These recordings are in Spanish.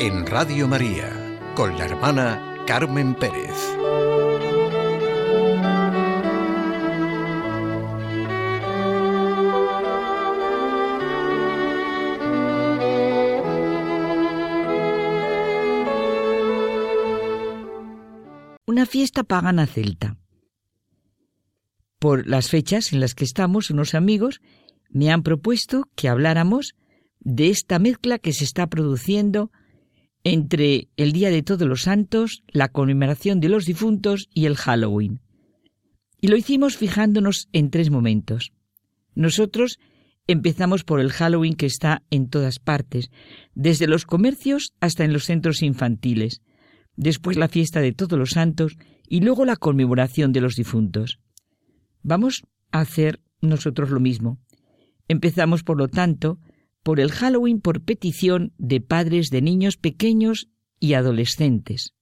En Radio María con la hermana Carmen Pérez. Una fiesta pagana celta. Por las fechas en las que estamos, unos amigos me han propuesto que habláramos de esta mezcla que se está produciendo entre el Día de Todos los Santos, la conmemoración de los difuntos y el Halloween. Y lo hicimos fijándonos en tres momentos. Nosotros empezamos por el Halloween que está en todas partes, desde los comercios hasta en los centros infantiles, después la fiesta de Todos los Santos y luego la conmemoración de los difuntos. Vamos a hacer nosotros lo mismo. Empezamos, por lo tanto, por el Halloween por petición de padres de niños pequeños y adolescentes.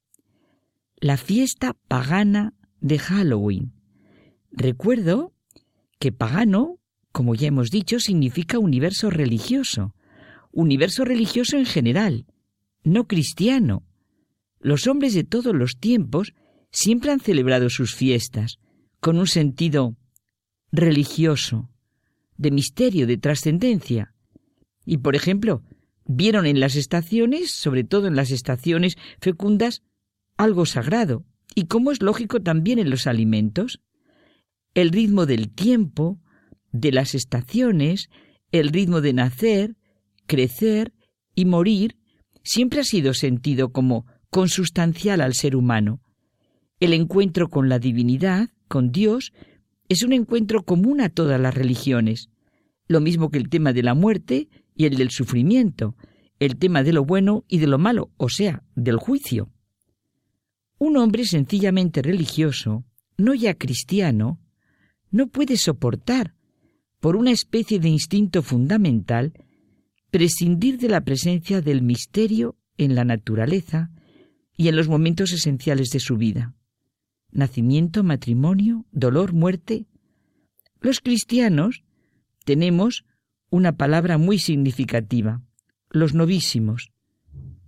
La fiesta pagana de Halloween. Recuerdo que pagano, como ya hemos dicho, significa universo religioso, universo religioso en general, no cristiano. Los hombres de todos los tiempos siempre han celebrado sus fiestas con un sentido religioso, de misterio, de trascendencia. Y, por ejemplo, vieron en las estaciones, sobre todo en las estaciones fecundas, algo sagrado, y como es lógico también en los alimentos. El ritmo del tiempo, de las estaciones, el ritmo de nacer, crecer y morir, siempre ha sido sentido como consustancial al ser humano. El encuentro con la divinidad, con Dios, es un encuentro común a todas las religiones, lo mismo que el tema de la muerte y el del sufrimiento, el tema de lo bueno y de lo malo, o sea, del juicio. Un hombre sencillamente religioso, no ya cristiano, no puede soportar, por una especie de instinto fundamental, prescindir de la presencia del misterio en la naturaleza y en los momentos esenciales de su vida nacimiento, matrimonio, dolor, muerte. Los cristianos tenemos una palabra muy significativa, los novísimos.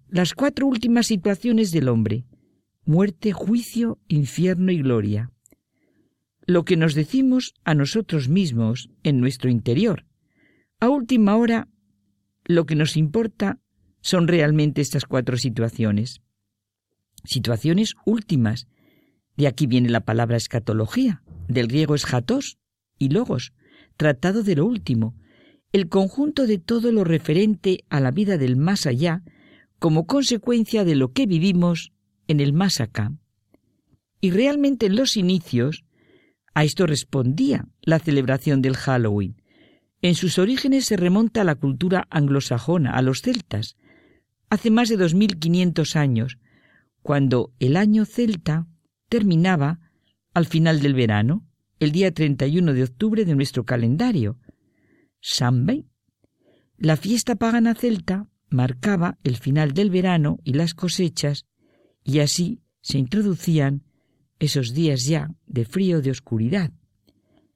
Las cuatro últimas situaciones del hombre, muerte, juicio, infierno y gloria. Lo que nos decimos a nosotros mismos en nuestro interior. A última hora, lo que nos importa son realmente estas cuatro situaciones. Situaciones últimas, de aquí viene la palabra escatología, del griego eschatos y logos, tratado de lo último, el conjunto de todo lo referente a la vida del más allá como consecuencia de lo que vivimos en el más acá. Y realmente en los inicios a esto respondía la celebración del Halloween. En sus orígenes se remonta a la cultura anglosajona, a los celtas, hace más de 2500 años, cuando el año celta terminaba al final del verano, el día 31 de octubre de nuestro calendario. Samhain. La fiesta pagana celta marcaba el final del verano y las cosechas, y así se introducían esos días ya de frío, de oscuridad.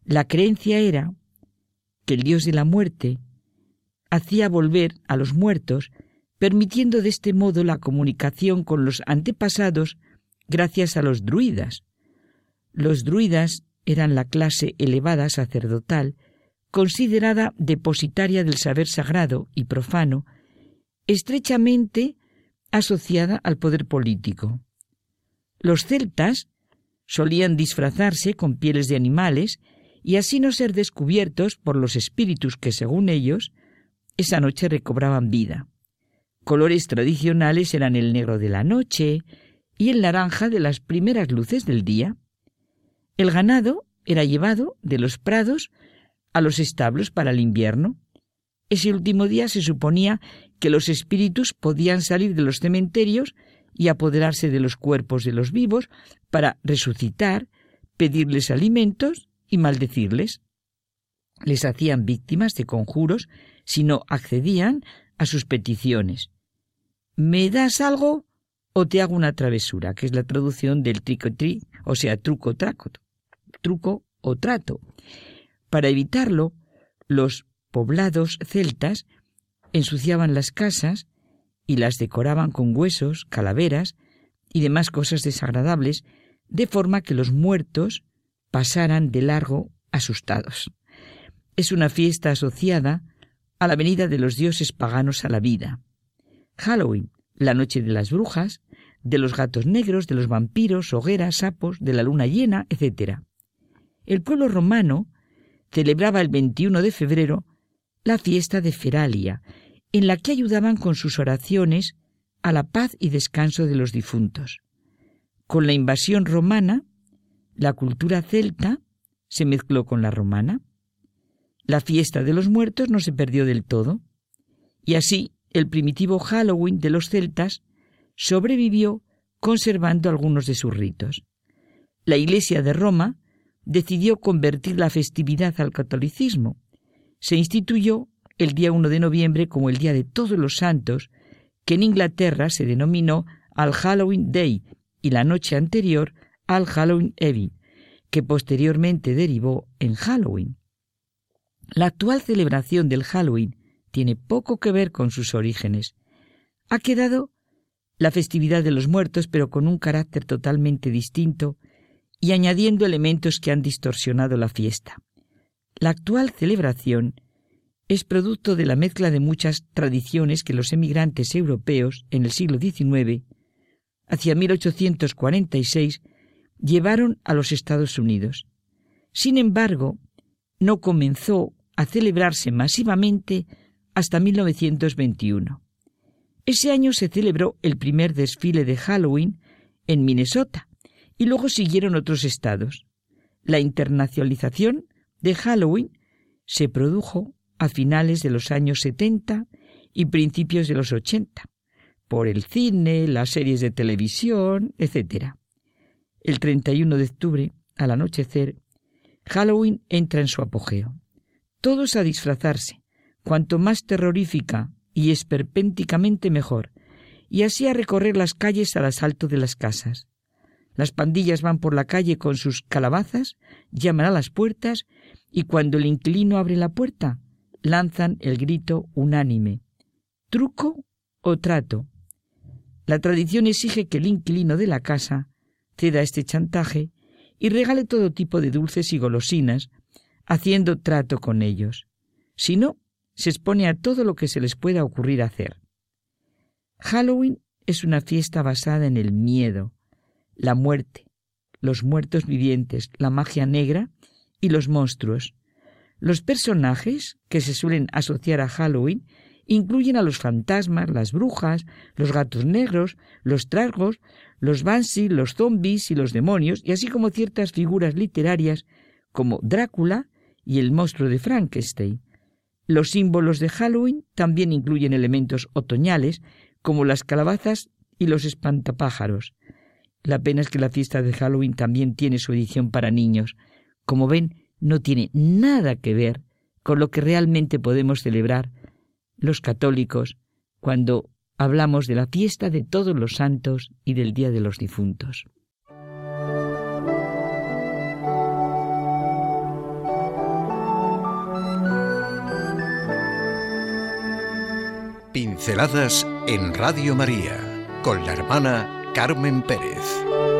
La creencia era que el dios de la muerte hacía volver a los muertos, permitiendo de este modo la comunicación con los antepasados gracias a los druidas. Los druidas eran la clase elevada sacerdotal, considerada depositaria del saber sagrado y profano, estrechamente asociada al poder político. Los celtas solían disfrazarse con pieles de animales y así no ser descubiertos por los espíritus que, según ellos, esa noche recobraban vida. Colores tradicionales eran el negro de la noche, y el naranja de las primeras luces del día. El ganado era llevado de los prados a los establos para el invierno. Ese último día se suponía que los espíritus podían salir de los cementerios y apoderarse de los cuerpos de los vivos para resucitar, pedirles alimentos y maldecirles. Les hacían víctimas de conjuros si no accedían a sus peticiones. ¿Me das algo? o te hago una travesura, que es la traducción del tricotri, o sea, truco, traco, truco o trato. Para evitarlo, los poblados celtas ensuciaban las casas y las decoraban con huesos, calaveras y demás cosas desagradables, de forma que los muertos pasaran de largo asustados. Es una fiesta asociada a la venida de los dioses paganos a la vida. Halloween, la noche de las brujas, de los gatos negros, de los vampiros, hogueras, sapos, de la luna llena, etc. El pueblo romano celebraba el 21 de febrero la fiesta de Feralia, en la que ayudaban con sus oraciones a la paz y descanso de los difuntos. Con la invasión romana, la cultura celta se mezcló con la romana. La fiesta de los muertos no se perdió del todo, y así el primitivo Halloween de los celtas sobrevivió conservando algunos de sus ritos. La Iglesia de Roma decidió convertir la festividad al catolicismo. Se instituyó el día 1 de noviembre como el Día de Todos los Santos, que en Inglaterra se denominó al Halloween Day y la noche anterior al Halloween Eve, que posteriormente derivó en Halloween. La actual celebración del Halloween tiene poco que ver con sus orígenes. Ha quedado la festividad de los muertos, pero con un carácter totalmente distinto y añadiendo elementos que han distorsionado la fiesta. La actual celebración es producto de la mezcla de muchas tradiciones que los emigrantes europeos en el siglo XIX, hacia 1846, llevaron a los Estados Unidos. Sin embargo, no comenzó a celebrarse masivamente hasta 1921. Ese año se celebró el primer desfile de Halloween en Minnesota y luego siguieron otros estados. La internacionalización de Halloween se produjo a finales de los años 70 y principios de los 80, por el cine, las series de televisión, etc. El 31 de octubre, al anochecer, Halloween entra en su apogeo. Todos a disfrazarse, cuanto más terrorífica y esperpénticamente mejor, y así a recorrer las calles al asalto de las casas. Las pandillas van por la calle con sus calabazas, llaman a las puertas, y cuando el inquilino abre la puerta, lanzan el grito unánime truco o trato. La tradición exige que el inquilino de la casa ceda este chantaje y regale todo tipo de dulces y golosinas, haciendo trato con ellos. Si no, se expone a todo lo que se les pueda ocurrir hacer. Halloween es una fiesta basada en el miedo, la muerte, los muertos vivientes, la magia negra y los monstruos, los personajes que se suelen asociar a Halloween incluyen a los fantasmas, las brujas, los gatos negros, los tragos, los banshee, los zombies y los demonios, y así como ciertas figuras literarias como Drácula y el monstruo de Frankenstein. Los símbolos de Halloween también incluyen elementos otoñales como las calabazas y los espantapájaros. La pena es que la fiesta de Halloween también tiene su edición para niños. Como ven, no tiene nada que ver con lo que realmente podemos celebrar los católicos cuando hablamos de la fiesta de todos los santos y del Día de los difuntos. Pinceladas en Radio María con la hermana Carmen Pérez.